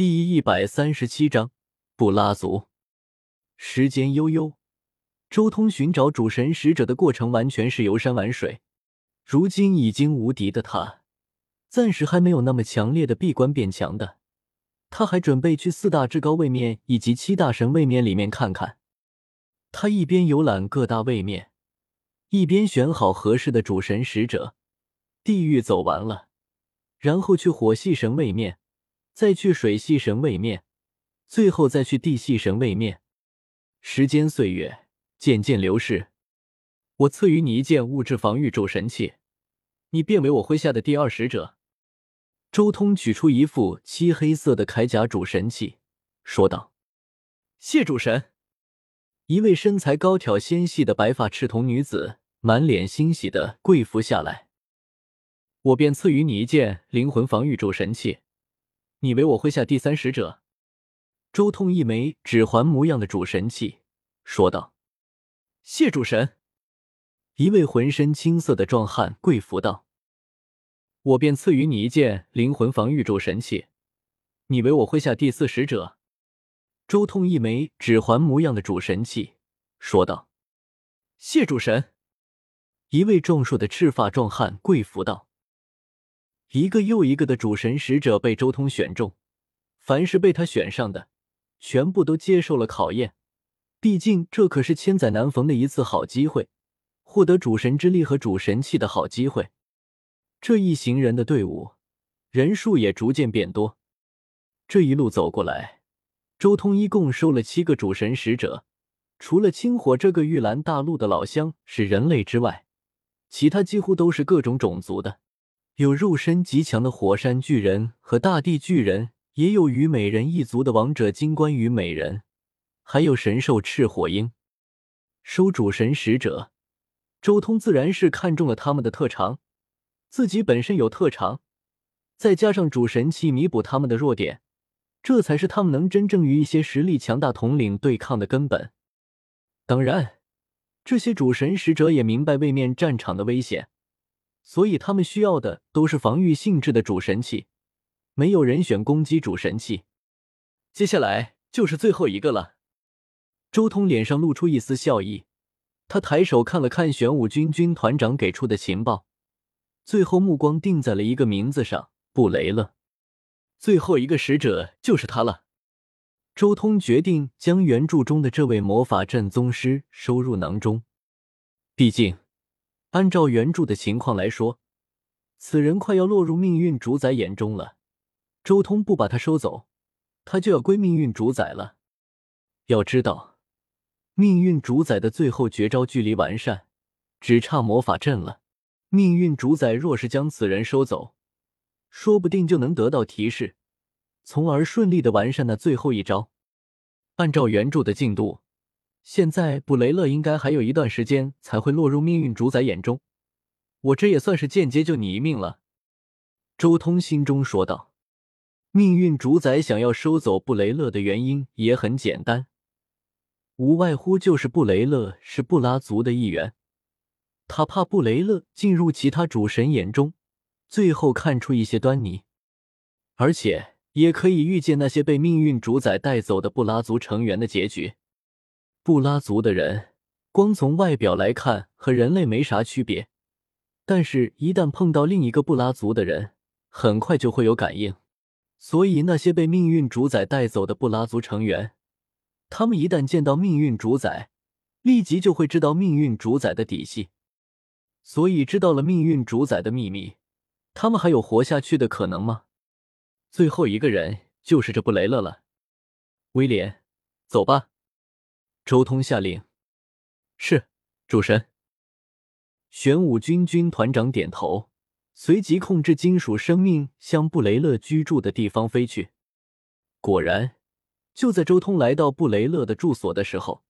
第一百三十七章布拉族。时间悠悠，周通寻找主神使者的过程完全是游山玩水。如今已经无敌的他，暂时还没有那么强烈的闭关变强的。他还准备去四大至高位面以及七大神位面里面看看。他一边游览各大位面，一边选好合适的主神使者。地狱走完了，然后去火系神位面。再去水系神位面，最后再去地系神位面。时间岁月渐渐流逝，我赐予你一件物质防御主神器，你变为我麾下的第二使者。周通取出一副漆黑色的铠甲主神器，说道：“谢主神。”一位身材高挑、纤细的白发赤瞳女子满脸欣喜的跪伏下来。我便赐予你一件灵魂防御主神器。你为我麾下第三使者，周通一枚指环模样的主神器，说道：“谢主神。”一位浑身青色的壮汉跪伏道：“我便赐予你一件灵魂防御主神器，你为我麾下第四使者。”周通一枚指环模样的主神器，说道：“谢主神。”一位壮硕的赤发壮汉跪伏道。一个又一个的主神使者被周通选中，凡是被他选上的，全部都接受了考验。毕竟这可是千载难逢的一次好机会，获得主神之力和主神器的好机会。这一行人的队伍人数也逐渐变多。这一路走过来，周通一共收了七个主神使者，除了青火这个玉兰大陆的老乡是人类之外，其他几乎都是各种种族的。有肉身极强的火山巨人和大地巨人，也有虞美人一族的王者金冠虞美人，还有神兽赤火鹰。收主神使者，周通自然是看中了他们的特长，自己本身有特长，再加上主神器弥补他们的弱点，这才是他们能真正与一些实力强大统领对抗的根本。当然，这些主神使者也明白位面战场的危险。所以他们需要的都是防御性质的主神器，没有人选攻击主神器。接下来就是最后一个了。周通脸上露出一丝笑意，他抬手看了看玄武军军团长给出的情报，最后目光定在了一个名字上——布雷勒。最后一个使者就是他了。周通决定将原著中的这位魔法阵宗师收入囊中，毕竟。按照原著的情况来说，此人快要落入命运主宰眼中了。周通不把他收走，他就要归命运主宰了。要知道，命运主宰的最后绝招距离完善，只差魔法阵了。命运主宰若是将此人收走，说不定就能得到提示，从而顺利的完善那最后一招。按照原著的进度。现在布雷勒应该还有一段时间才会落入命运主宰眼中，我这也算是间接救你一命了。”周通心中说道。命运主宰想要收走布雷勒的原因也很简单，无外乎就是布雷勒是布拉族的一员，他怕布雷勒进入其他主神眼中，最后看出一些端倪，而且也可以预见那些被命运主宰带走的布拉族成员的结局。布拉族的人，光从外表来看和人类没啥区别，但是，一旦碰到另一个布拉族的人，很快就会有感应。所以，那些被命运主宰带走的布拉族成员，他们一旦见到命运主宰，立即就会知道命运主宰的底细。所以，知道了命运主宰的秘密，他们还有活下去的可能吗？最后一个人就是这布雷勒了。威廉，走吧。周通下令：“是主神。”玄武军军团长点头，随即控制金属生命向布雷勒居住的地方飞去。果然，就在周通来到布雷勒的住所的时候，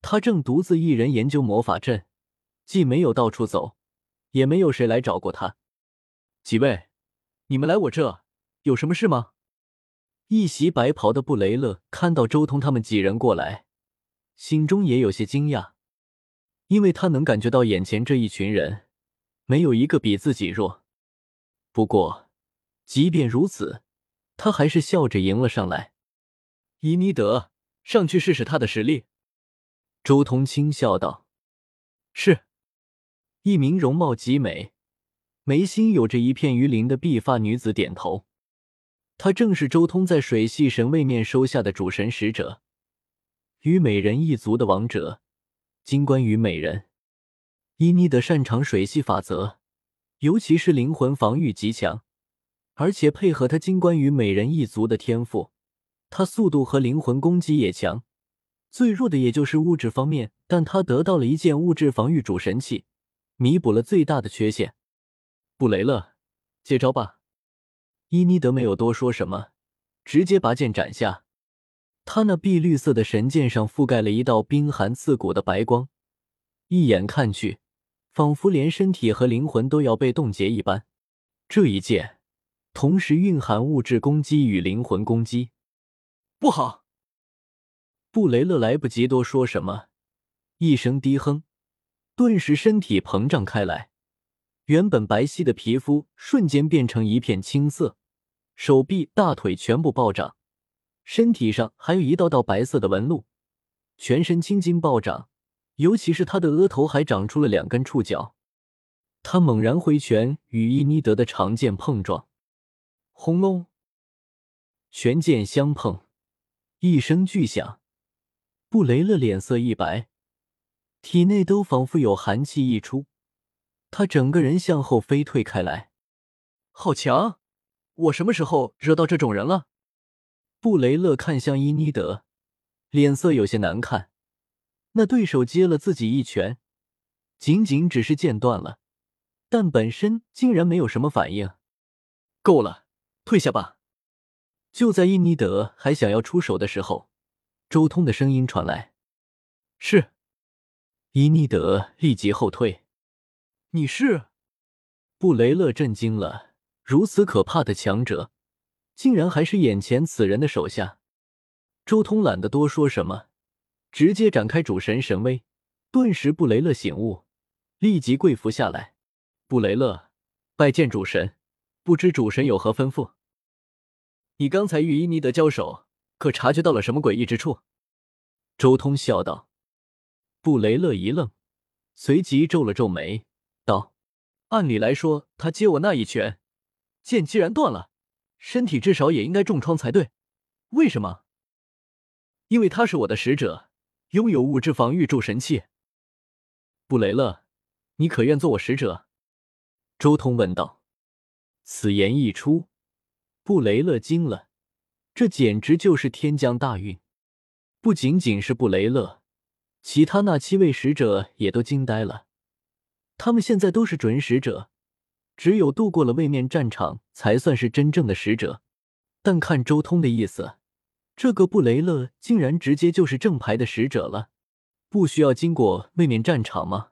他正独自一人研究魔法阵，既没有到处走，也没有谁来找过他。几位，你们来我这有什么事吗？一袭白袍的布雷勒看到周通他们几人过来。心中也有些惊讶，因为他能感觉到眼前这一群人没有一个比自己弱。不过，即便如此，他还是笑着迎了上来。伊尼德，上去试试他的实力。周通轻笑道：“是。”一名容貌极美、眉心有着一片鱼鳞的碧发女子点头。她正是周通在水系神位面收下的主神使者，虞美人一族的王者金冠虞美人。伊妮德擅长水系法则，尤其是灵魂防御极强，而且配合他金冠虞美人一族的天赋，他速度和灵魂攻击也强。最弱的也就是物质方面，但他得到了一件物质防御主神器，弥补了最大的缺陷。布雷勒，接招吧！伊妮德没有多说什么，直接拔剑斩下。他那碧绿色的神剑上覆盖了一道冰寒刺骨的白光，一眼看去，仿佛连身体和灵魂都要被冻结一般。这一剑同时蕴含物质攻击与灵魂攻击。不好！布雷勒来不及多说什么，一声低哼，顿时身体膨胀开来。原本白皙的皮肤瞬间变成一片青色，手臂、大腿全部暴涨，身体上还有一道道白色的纹路，全身青筋暴涨，尤其是他的额头还长出了两根触角。他猛然挥拳与伊妮德的长剑碰撞，轰隆，拳剑相碰，一声巨响，布雷勒脸色一白，体内都仿佛有寒气溢出。他整个人向后飞退开来，好强！我什么时候惹到这种人了？布雷勒看向伊妮德，脸色有些难看。那对手接了自己一拳，仅仅只是剑断了，但本身竟然没有什么反应。够了，退下吧！就在伊妮德还想要出手的时候，周通的声音传来：“是。”伊妮德立即后退。你是？布雷勒震惊了，如此可怕的强者，竟然还是眼前此人的手下。周通懒得多说什么，直接展开主神神威。顿时，布雷勒醒悟，立即跪伏下来。布雷勒拜见主神，不知主神有何吩咐？你刚才与伊尼德交手，可察觉到了什么诡异之处？周通笑道。布雷勒一愣，随即皱了皱眉。道：“按理来说，他接我那一拳，剑既然断了，身体至少也应该重创才对。为什么？因为他是我的使者，拥有物质防御助神器。布雷勒，你可愿做我使者？”周通问道。此言一出，布雷勒惊了，这简直就是天降大运。不仅仅是布雷勒，其他那七位使者也都惊呆了。他们现在都是准使者，只有度过了位面战场，才算是真正的使者。但看周通的意思，这个布雷勒竟然直接就是正牌的使者了，不需要经过位面战场吗？